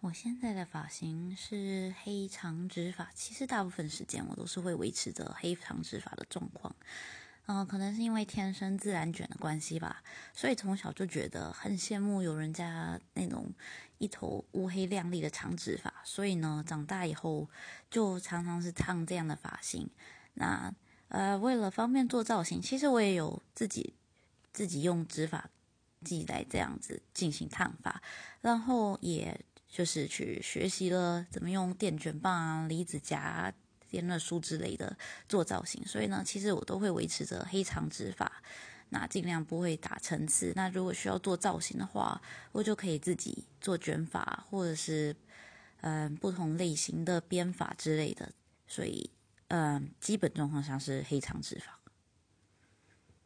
我现在的发型是黑长直发，其实大部分时间我都是会维持着黑长直发的状况。嗯，可能是因为天生自然卷的关系吧，所以从小就觉得很羡慕有人家那种一头乌黑亮丽的长直发，所以呢，长大以后就常常是烫这样的发型。那呃，为了方便做造型，其实我也有自己自己用直发剂来这样子进行烫发，然后也。就是去学习了怎么用电卷棒啊、离子夹、啊电热梳之类的做造型，所以呢，其实我都会维持着黑长直发，那尽量不会打层次。那如果需要做造型的话，我就可以自己做卷发，或者是嗯不同类型的编发之类的。所以嗯，基本状况下是黑长直发。